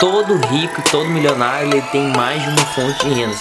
Todo rico, todo milionário, ele tem mais de uma fonte de renda.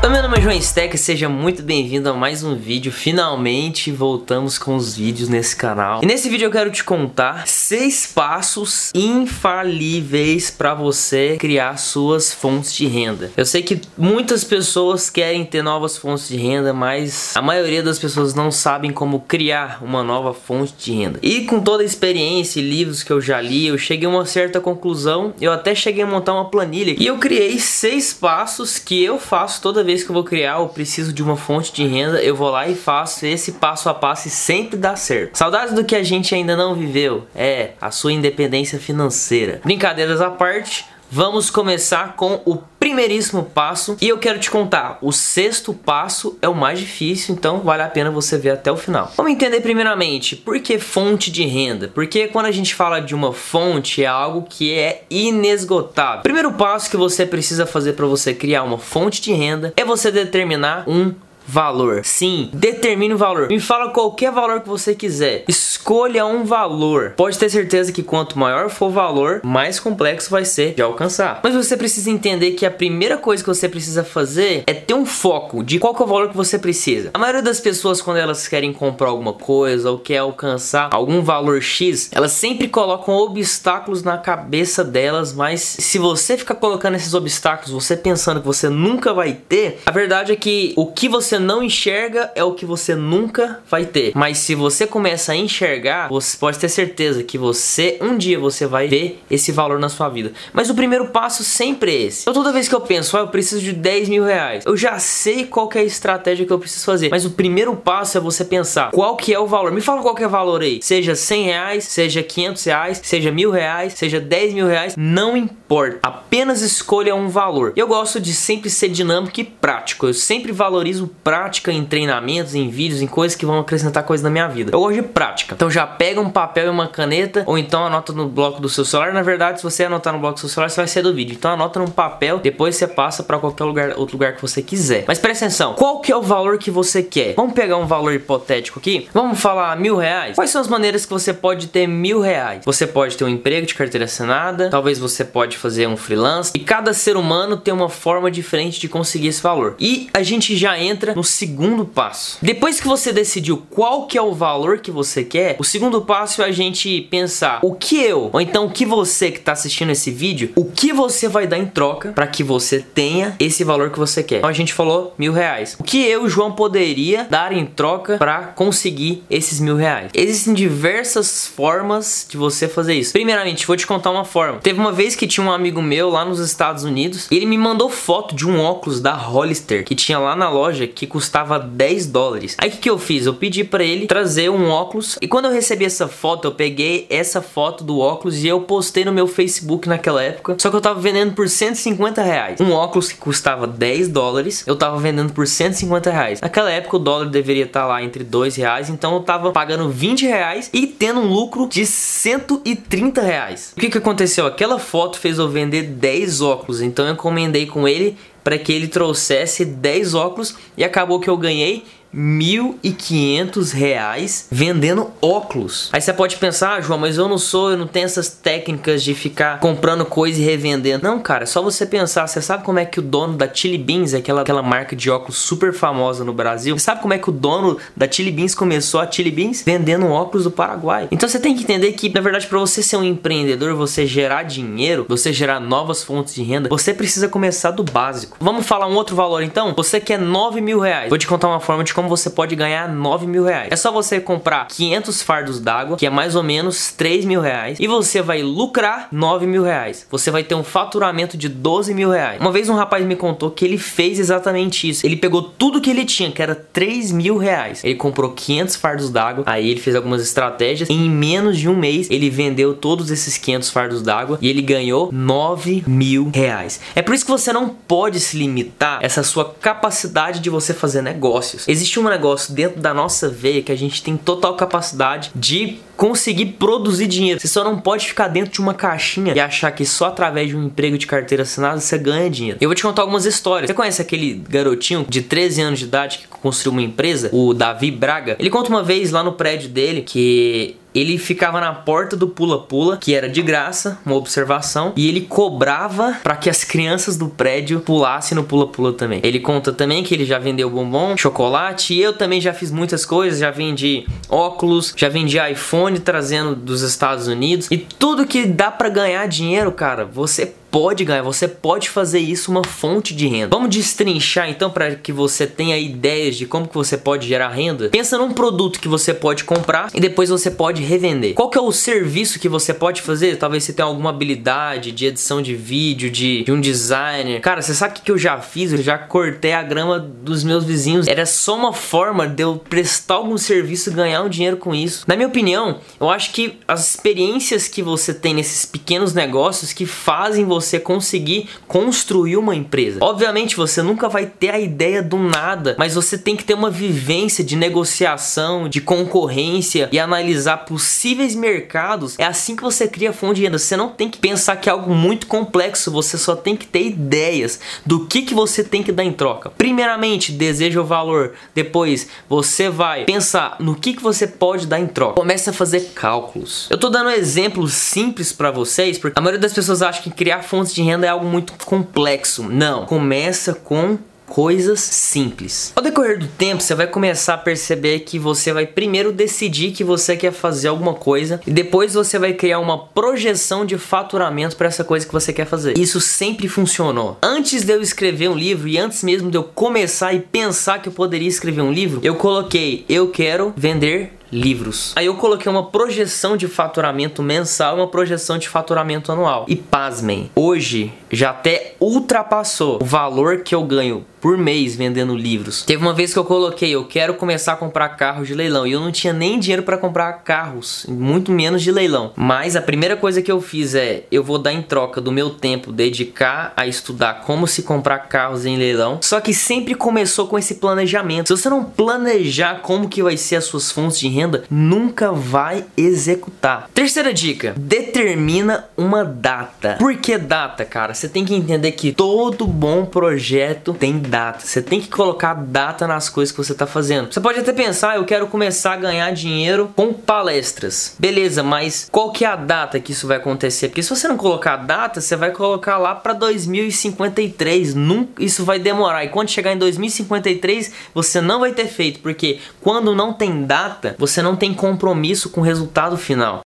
Meu nome é João Steck, seja muito bem-vindo a mais um vídeo. Finalmente voltamos com os vídeos nesse canal. E nesse vídeo eu quero te contar seis passos infalíveis para você criar suas fontes de renda. Eu sei que muitas pessoas querem ter novas fontes de renda, mas a maioria das pessoas não sabem como criar uma nova fonte de renda. E com toda a experiência e livros que eu já li, eu cheguei a uma certa conclusão. Eu até cheguei a montar uma planilha e eu criei seis passos que eu faço toda vez vez que eu vou criar, eu preciso de uma fonte de renda, eu vou lá e faço esse passo a passo e sempre dá certo. Saudades do que a gente ainda não viveu é a sua independência financeira. Brincadeiras à parte, Vamos começar com o primeiríssimo passo e eu quero te contar, o sexto passo é o mais difícil, então vale a pena você ver até o final. Vamos entender primeiramente, por que fonte de renda? Porque quando a gente fala de uma fonte é algo que é inesgotável. Primeiro passo que você precisa fazer para você criar uma fonte de renda é você determinar um valor. Sim, determine o valor. Me fala qualquer valor que você quiser. Escolha um valor. Pode ter certeza que quanto maior for o valor, mais complexo vai ser de alcançar. Mas você precisa entender que a primeira coisa que você precisa fazer é ter um foco de qual é o valor que você precisa. A maioria das pessoas quando elas querem comprar alguma coisa ou quer alcançar algum valor X, elas sempre colocam obstáculos na cabeça delas, mas se você ficar colocando esses obstáculos, você pensando que você nunca vai ter, a verdade é que o que você não enxerga é o que você nunca vai ter. Mas se você começa a enxergar, você pode ter certeza que você um dia você vai ver esse valor na sua vida. Mas o primeiro passo sempre é esse. Então toda vez que eu penso, ah, eu preciso de 10 mil reais, eu já sei qual é a estratégia que eu preciso fazer. Mas o primeiro passo é você pensar qual que é o valor. Me fala qual que é o valor aí. Seja 100 reais, seja 500 reais, seja mil reais, seja 10 mil reais, não importa. Apenas escolha um valor. Eu gosto de sempre ser dinâmico e prático. Eu sempre valorizo prática em treinamentos, em vídeos, em coisas que vão acrescentar coisas na minha vida. Eu gosto de prática. Então já pega um papel e uma caneta, ou então anota no bloco do seu celular. Na verdade, se você anotar no bloco do seu celular, você vai ser do vídeo. Então anota num papel, depois você passa para qualquer lugar, outro lugar que você quiser. Mas presta atenção, qual que é o valor que você quer? Vamos pegar um valor hipotético aqui? Vamos falar mil reais? Quais são as maneiras que você pode ter mil reais? Você pode ter um emprego de carteira assinada, talvez você pode fazer um freelance. E cada ser humano tem uma forma diferente de conseguir esse valor. E a gente já entra no segundo passo. Depois que você decidiu qual que é o valor que você quer, o segundo passo é a gente pensar o que eu, ou então o que você que está assistindo esse vídeo, o que você vai dar em troca para que você tenha esse valor que você quer. Então a gente falou mil reais. O que eu, João, poderia dar em troca para conseguir esses mil reais? Existem diversas formas de você fazer isso. Primeiramente, vou te contar uma forma. Teve uma vez que tinha um amigo meu lá nos Estados Unidos e ele me mandou foto de um óculos da Hollister que tinha lá na loja que custava 10 dólares. Aí o que, que eu fiz? Eu pedi para ele trazer um óculos e quando eu recebi essa foto, eu peguei essa foto do óculos e eu postei no meu Facebook naquela época. Só que eu tava vendendo por 150 reais. Um óculos que custava 10 dólares, eu tava vendendo por 150 reais. Naquela época o dólar deveria estar tá lá entre 2 reais, então eu tava pagando 20 reais e tendo um lucro de 130 reais. O que que aconteceu? Aquela foto fez eu vender 10 óculos, então eu encomendei com ele para que ele trouxesse 10 óculos e acabou que eu ganhei 1.500 reais vendendo óculos. Aí você pode pensar, ah, João, mas eu não sou, eu não tenho essas técnicas de ficar comprando coisa e revendendo. Não, cara, é só você pensar. Você sabe como é que o dono da Chili Beans, aquela, aquela marca de óculos super famosa no Brasil, você sabe como é que o dono da Chili Beans começou a Chili Beans? Vendendo óculos do Paraguai. Então você tem que entender que, na verdade, para você ser um empreendedor, você gerar dinheiro, você gerar novas fontes de renda, você precisa começar do básico. Vamos falar um outro valor então? Você quer 9 mil reais. Vou te contar uma forma de como você pode ganhar 9 mil reais. É só você comprar 500 fardos d'água, que é mais ou menos 3 mil reais, e você vai lucrar 9 mil reais. Você vai ter um faturamento de 12 mil reais. Uma vez um rapaz me contou que ele fez exatamente isso. Ele pegou tudo que ele tinha, que era 3 mil reais. Ele comprou 500 fardos d'água, aí ele fez algumas estratégias. Em menos de um mês, ele vendeu todos esses 500 fardos d'água e ele ganhou 9 mil reais. É por isso que você não pode se limitar essa sua capacidade de você fazer negócios. Existe um negócio dentro da nossa veia que a gente tem total capacidade de conseguir produzir dinheiro. Você só não pode ficar dentro de uma caixinha e achar que só através de um emprego de carteira assinada você ganha dinheiro. Eu vou te contar algumas histórias. Você conhece aquele garotinho de 13 anos de idade que construiu uma empresa? O Davi Braga. Ele conta uma vez lá no prédio dele que ele ficava na porta do pula-pula, que era de graça, uma observação, e ele cobrava para que as crianças do prédio pulassem no pula-pula também. Ele conta também que ele já vendeu bombom, chocolate, eu também já fiz muitas coisas, já vendi óculos, já vendi iPhone trazendo dos Estados Unidos, e tudo que dá para ganhar dinheiro, cara, você pode ganhar, você pode fazer isso uma fonte de renda. Vamos destrinchar então para que você tenha ideias de como que você pode gerar renda. Pensa num produto que você pode comprar e depois você pode revender. Qual que é o serviço que você pode fazer? Talvez você tenha alguma habilidade de edição de vídeo, de, de um designer. Cara, você sabe o que eu já fiz? Eu já cortei a grama dos meus vizinhos. Era só uma forma de eu prestar algum serviço e ganhar um dinheiro com isso. Na minha opinião, eu acho que as experiências que você tem nesses pequenos negócios que fazem você você conseguir construir uma empresa. Obviamente você nunca vai ter a ideia do nada, mas você tem que ter uma vivência de negociação, de concorrência e analisar possíveis mercados. É assim que você cria fonte de renda. Você não tem que pensar que é algo muito complexo, você só tem que ter ideias do que, que você tem que dar em troca. Primeiramente, deseja o valor, depois você vai pensar no que, que você pode dar em troca. Comece a fazer cálculos. Eu tô dando exemplos simples para vocês, porque a maioria das pessoas acha que criar fontes de renda é algo muito complexo. Não. Começa com coisas simples. Ao decorrer do tempo, você vai começar a perceber que você vai primeiro decidir que você quer fazer alguma coisa e depois você vai criar uma projeção de faturamento para essa coisa que você quer fazer. Isso sempre funcionou. Antes de eu escrever um livro e antes mesmo de eu começar e pensar que eu poderia escrever um livro, eu coloquei eu quero vender livros. Aí eu coloquei uma projeção de faturamento mensal e uma projeção de faturamento anual. E pasmem, hoje já até ultrapassou o valor que eu ganho por mês vendendo livros. Teve uma vez que eu coloquei, eu quero começar a comprar carros de leilão e eu não tinha nem dinheiro para comprar carros, muito menos de leilão. Mas a primeira coisa que eu fiz é, eu vou dar em troca do meu tempo dedicar a estudar como se comprar carros em leilão. Só que sempre começou com esse planejamento. Se você não planejar como que vai ser as suas fontes de renda, nunca vai executar. Terceira dica, determina uma data. Por que data, cara? Você tem que entender que todo bom projeto tem data. Você tem que colocar data nas coisas que você está fazendo. Você pode até pensar, eu quero começar a ganhar dinheiro com palestras. Beleza, mas qual que é a data que isso vai acontecer? Porque se você não colocar data, você vai colocar lá para 2053. Nunca, isso vai demorar. E quando chegar em 2053, você não vai ter feito, porque quando não tem data, você não tem compromisso com o resultado final.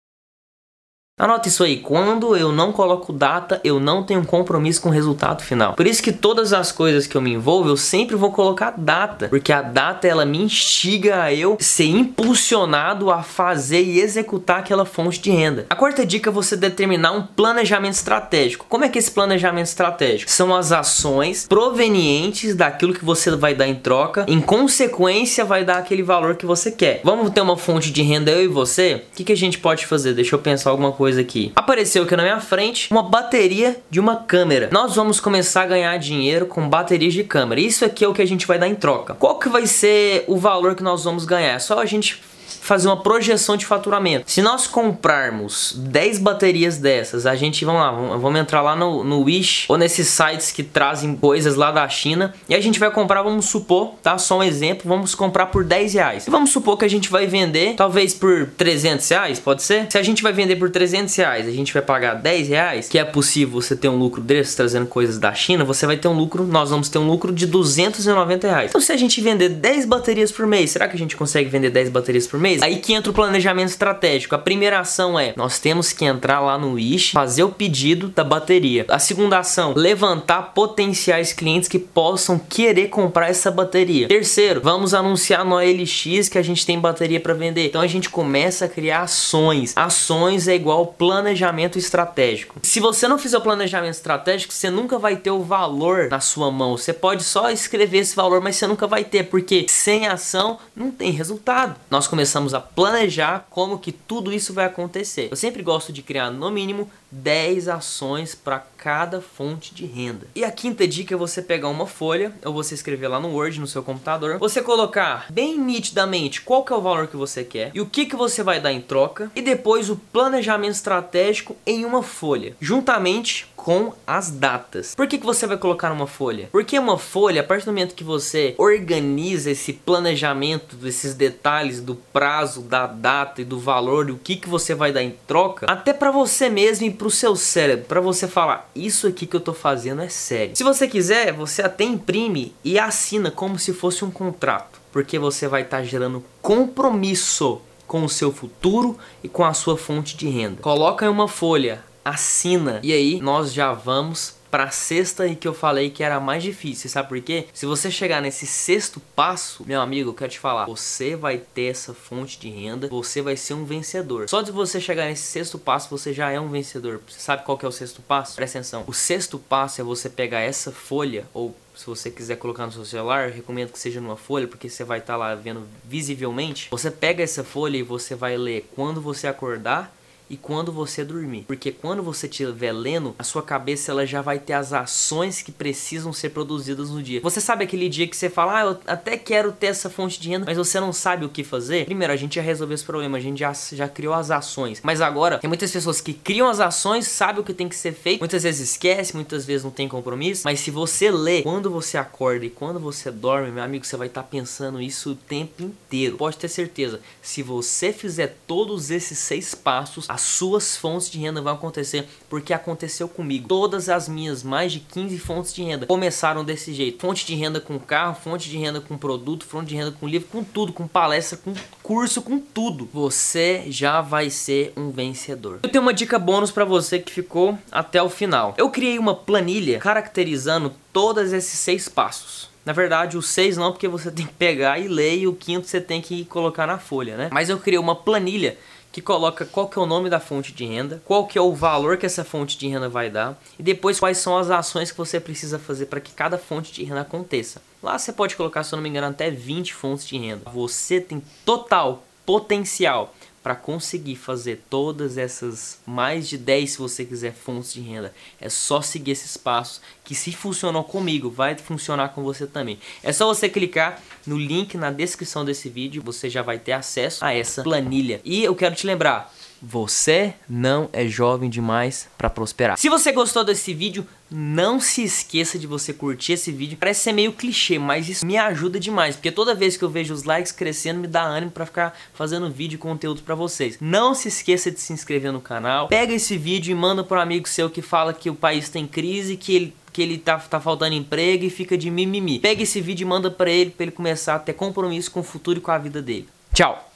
Anota isso aí, quando eu não coloco data, eu não tenho compromisso com o resultado final. Por isso que todas as coisas que eu me envolvo, eu sempre vou colocar data, porque a data ela me instiga a eu ser impulsionado a fazer e executar aquela fonte de renda. A quarta dica é você determinar um planejamento estratégico. Como é que é esse planejamento estratégico? São as ações provenientes daquilo que você vai dar em troca, em consequência vai dar aquele valor que você quer. Vamos ter uma fonte de renda eu e você? O que, que a gente pode fazer? Deixa eu pensar alguma coisa coisa aqui. Apareceu aqui na minha frente uma bateria de uma câmera. Nós vamos começar a ganhar dinheiro com baterias de câmera. Isso aqui é o que a gente vai dar em troca. Qual que vai ser o valor que nós vamos ganhar? É só a gente fazer uma projeção de faturamento. Se nós comprarmos 10 baterias dessas, a gente, vamos lá, vamos entrar lá no, no Wish ou nesses sites que trazem coisas lá da China e a gente vai comprar, vamos supor, tá? Só um exemplo, vamos comprar por 10 reais. Vamos supor que a gente vai vender talvez por 300 reais, pode ser? Se a gente vai vender por 300 reais, a gente vai pagar 10 reais, que é possível você ter um lucro desse trazendo coisas da China, você vai ter um lucro, nós vamos ter um lucro de 290 reais. Então se a gente vender 10 baterias por mês, será que a gente consegue vender 10 baterias por mês? Aí que entra o planejamento estratégico. A primeira ação é, nós temos que entrar lá no Wish, fazer o pedido da bateria. A segunda ação, levantar potenciais clientes que possam querer comprar essa bateria. Terceiro, vamos anunciar no OLX que a gente tem bateria para vender. Então a gente começa a criar ações. Ações é igual planejamento estratégico. Se você não fizer o planejamento estratégico, você nunca vai ter o valor na sua mão. Você pode só escrever esse valor, mas você nunca vai ter, porque sem ação não tem resultado. Nós começamos começamos a planejar como que tudo isso vai acontecer. Eu sempre gosto de criar no mínimo 10 ações para cada fonte de renda. E a quinta dica é você pegar uma folha, ou você escrever lá no Word, no seu computador, você colocar bem nitidamente qual que é o valor que você quer e o que, que você vai dar em troca, e depois o planejamento estratégico em uma folha, juntamente com as datas. Por que, que você vai colocar uma folha? Porque uma folha, a partir do momento que você organiza esse planejamento, esses detalhes do prazo, da data e do valor, e o que, que você vai dar em troca, até para você mesmo e para o seu cérebro, para você falar, isso aqui que eu tô fazendo é sério. Se você quiser, você até imprime e assina como se fosse um contrato, porque você vai estar tá gerando compromisso com o seu futuro e com a sua fonte de renda. Coloca em uma folha assina. E aí nós já vamos para a sexta e que eu falei que era mais difícil, sabe por quê? Se você chegar nesse sexto passo, meu amigo, eu quero te falar, você vai ter essa fonte de renda, você vai ser um vencedor. Só de você chegar nesse sexto passo, você já é um vencedor. Você sabe qual que é o sexto passo? Presta atenção. O sexto passo é você pegar essa folha ou se você quiser colocar no seu celular, recomendo que seja numa folha, porque você vai estar tá lá vendo visivelmente. Você pega essa folha e você vai ler quando você acordar e quando você dormir. Porque quando você estiver lendo, a sua cabeça ela já vai ter as ações que precisam ser produzidas no dia. Você sabe aquele dia que você fala, ah, eu até quero ter essa fonte de renda, mas você não sabe o que fazer? Primeiro, a gente já resolveu esse problema, a gente já, já criou as ações. Mas agora, tem muitas pessoas que criam as ações, sabem o que tem que ser feito, muitas vezes esquece, muitas vezes não tem compromisso, mas se você lê, quando você acorda e quando você dorme, meu amigo, você vai estar tá pensando isso o tempo inteiro. Pode ter certeza, se você fizer todos esses seis passos, a suas fontes de renda vão acontecer, porque aconteceu comigo. Todas as minhas mais de 15 fontes de renda começaram desse jeito. Fonte de renda com carro, fonte de renda com produto, fonte de renda com livro, com tudo, com palestra, com curso, com tudo. Você já vai ser um vencedor. Eu tenho uma dica bônus para você que ficou até o final. Eu criei uma planilha caracterizando todos esses seis passos. Na verdade, o seis não, porque você tem que pegar e ler, e o quinto você tem que colocar na folha, né? Mas eu criei uma planilha que coloca qual que é o nome da fonte de renda, qual que é o valor que essa fonte de renda vai dar e depois quais são as ações que você precisa fazer para que cada fonte de renda aconteça. Lá você pode colocar, se eu não me engano, até 20 fontes de renda. Você tem total potencial para conseguir fazer todas essas mais de 10 se você quiser fontes de renda, é só seguir esses passos que se funcionou comigo, vai funcionar com você também. É só você clicar no link na descrição desse vídeo, você já vai ter acesso a essa planilha. E eu quero te lembrar, você não é jovem demais para prosperar. Se você gostou desse vídeo, não se esqueça de você curtir esse vídeo. Parece ser meio clichê, mas isso me ajuda demais, porque toda vez que eu vejo os likes crescendo, me dá ânimo para ficar fazendo vídeo e conteúdo para vocês. Não se esqueça de se inscrever no canal. Pega esse vídeo e manda para um amigo seu que fala que o país tem crise, que ele que ele tá, tá faltando emprego e fica de mimimi. Pega esse vídeo e manda para ele, para ele começar a ter compromisso com o futuro e com a vida dele. Tchau!